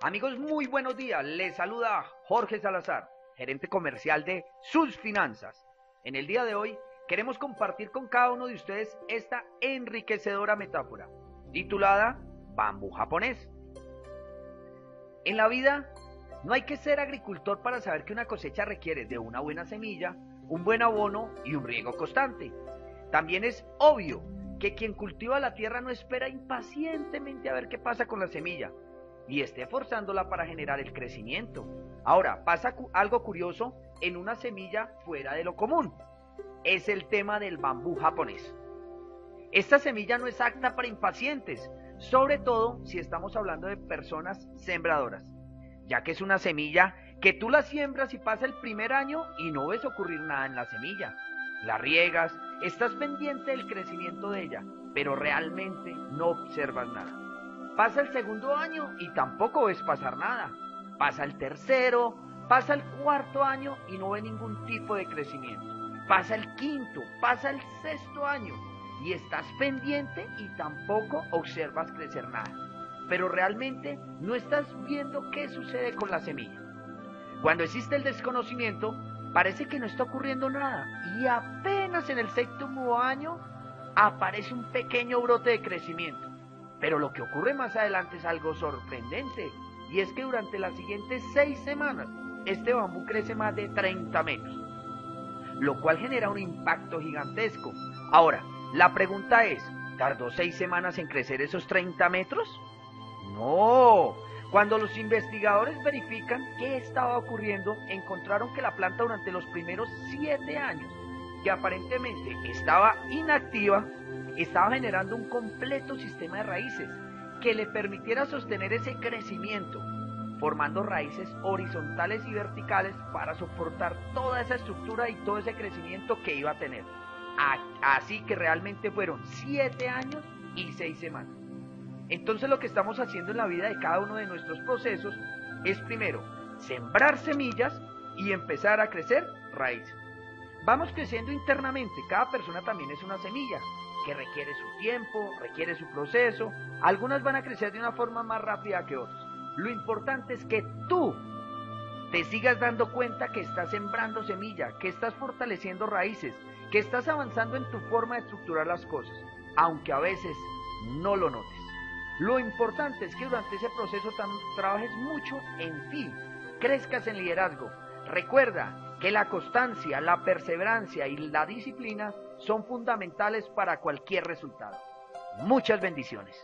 Amigos, muy buenos días. Les saluda Jorge Salazar, gerente comercial de Sus Finanzas. En el día de hoy queremos compartir con cada uno de ustedes esta enriquecedora metáfora, titulada Bambú japonés. En la vida no hay que ser agricultor para saber que una cosecha requiere de una buena semilla, un buen abono y un riego constante. También es obvio que quien cultiva la tierra no espera impacientemente a ver qué pasa con la semilla, y esté forzándola para generar el crecimiento. Ahora, pasa algo curioso en una semilla fuera de lo común. Es el tema del bambú japonés. Esta semilla no es apta para impacientes, sobre todo si estamos hablando de personas sembradoras, ya que es una semilla que tú la siembras y pasa el primer año y no ves ocurrir nada en la semilla. La riegas, estás pendiente del crecimiento de ella, pero realmente no observas nada. Pasa el segundo año y tampoco ves pasar nada. Pasa el tercero, pasa el cuarto año y no ve ningún tipo de crecimiento. Pasa el quinto, pasa el sexto año y estás pendiente y tampoco observas crecer nada. Pero realmente no estás viendo qué sucede con la semilla. Cuando existe el desconocimiento, parece que no está ocurriendo nada y apenas en el séptimo año aparece un pequeño brote de crecimiento. Pero lo que ocurre más adelante es algo sorprendente, y es que durante las siguientes seis semanas, este bambú crece más de 30 metros, lo cual genera un impacto gigantesco. Ahora, la pregunta es, ¿tardó seis semanas en crecer esos 30 metros? No, cuando los investigadores verifican qué estaba ocurriendo, encontraron que la planta durante los primeros siete años, que aparentemente estaba inactiva, estaba generando un completo sistema de raíces que le permitiera sostener ese crecimiento, formando raíces horizontales y verticales para soportar toda esa estructura y todo ese crecimiento que iba a tener. Así que realmente fueron siete años y seis semanas. Entonces lo que estamos haciendo en la vida de cada uno de nuestros procesos es primero sembrar semillas y empezar a crecer raíces. Vamos creciendo internamente, cada persona también es una semilla que requiere su tiempo, requiere su proceso. Algunas van a crecer de una forma más rápida que otras. Lo importante es que tú te sigas dando cuenta que estás sembrando semilla, que estás fortaleciendo raíces, que estás avanzando en tu forma de estructurar las cosas, aunque a veces no lo notes. Lo importante es que durante ese proceso trabajes mucho en ti, crezcas en liderazgo. Recuerda que la constancia, la perseverancia y la disciplina son fundamentales para cualquier resultado. Muchas bendiciones.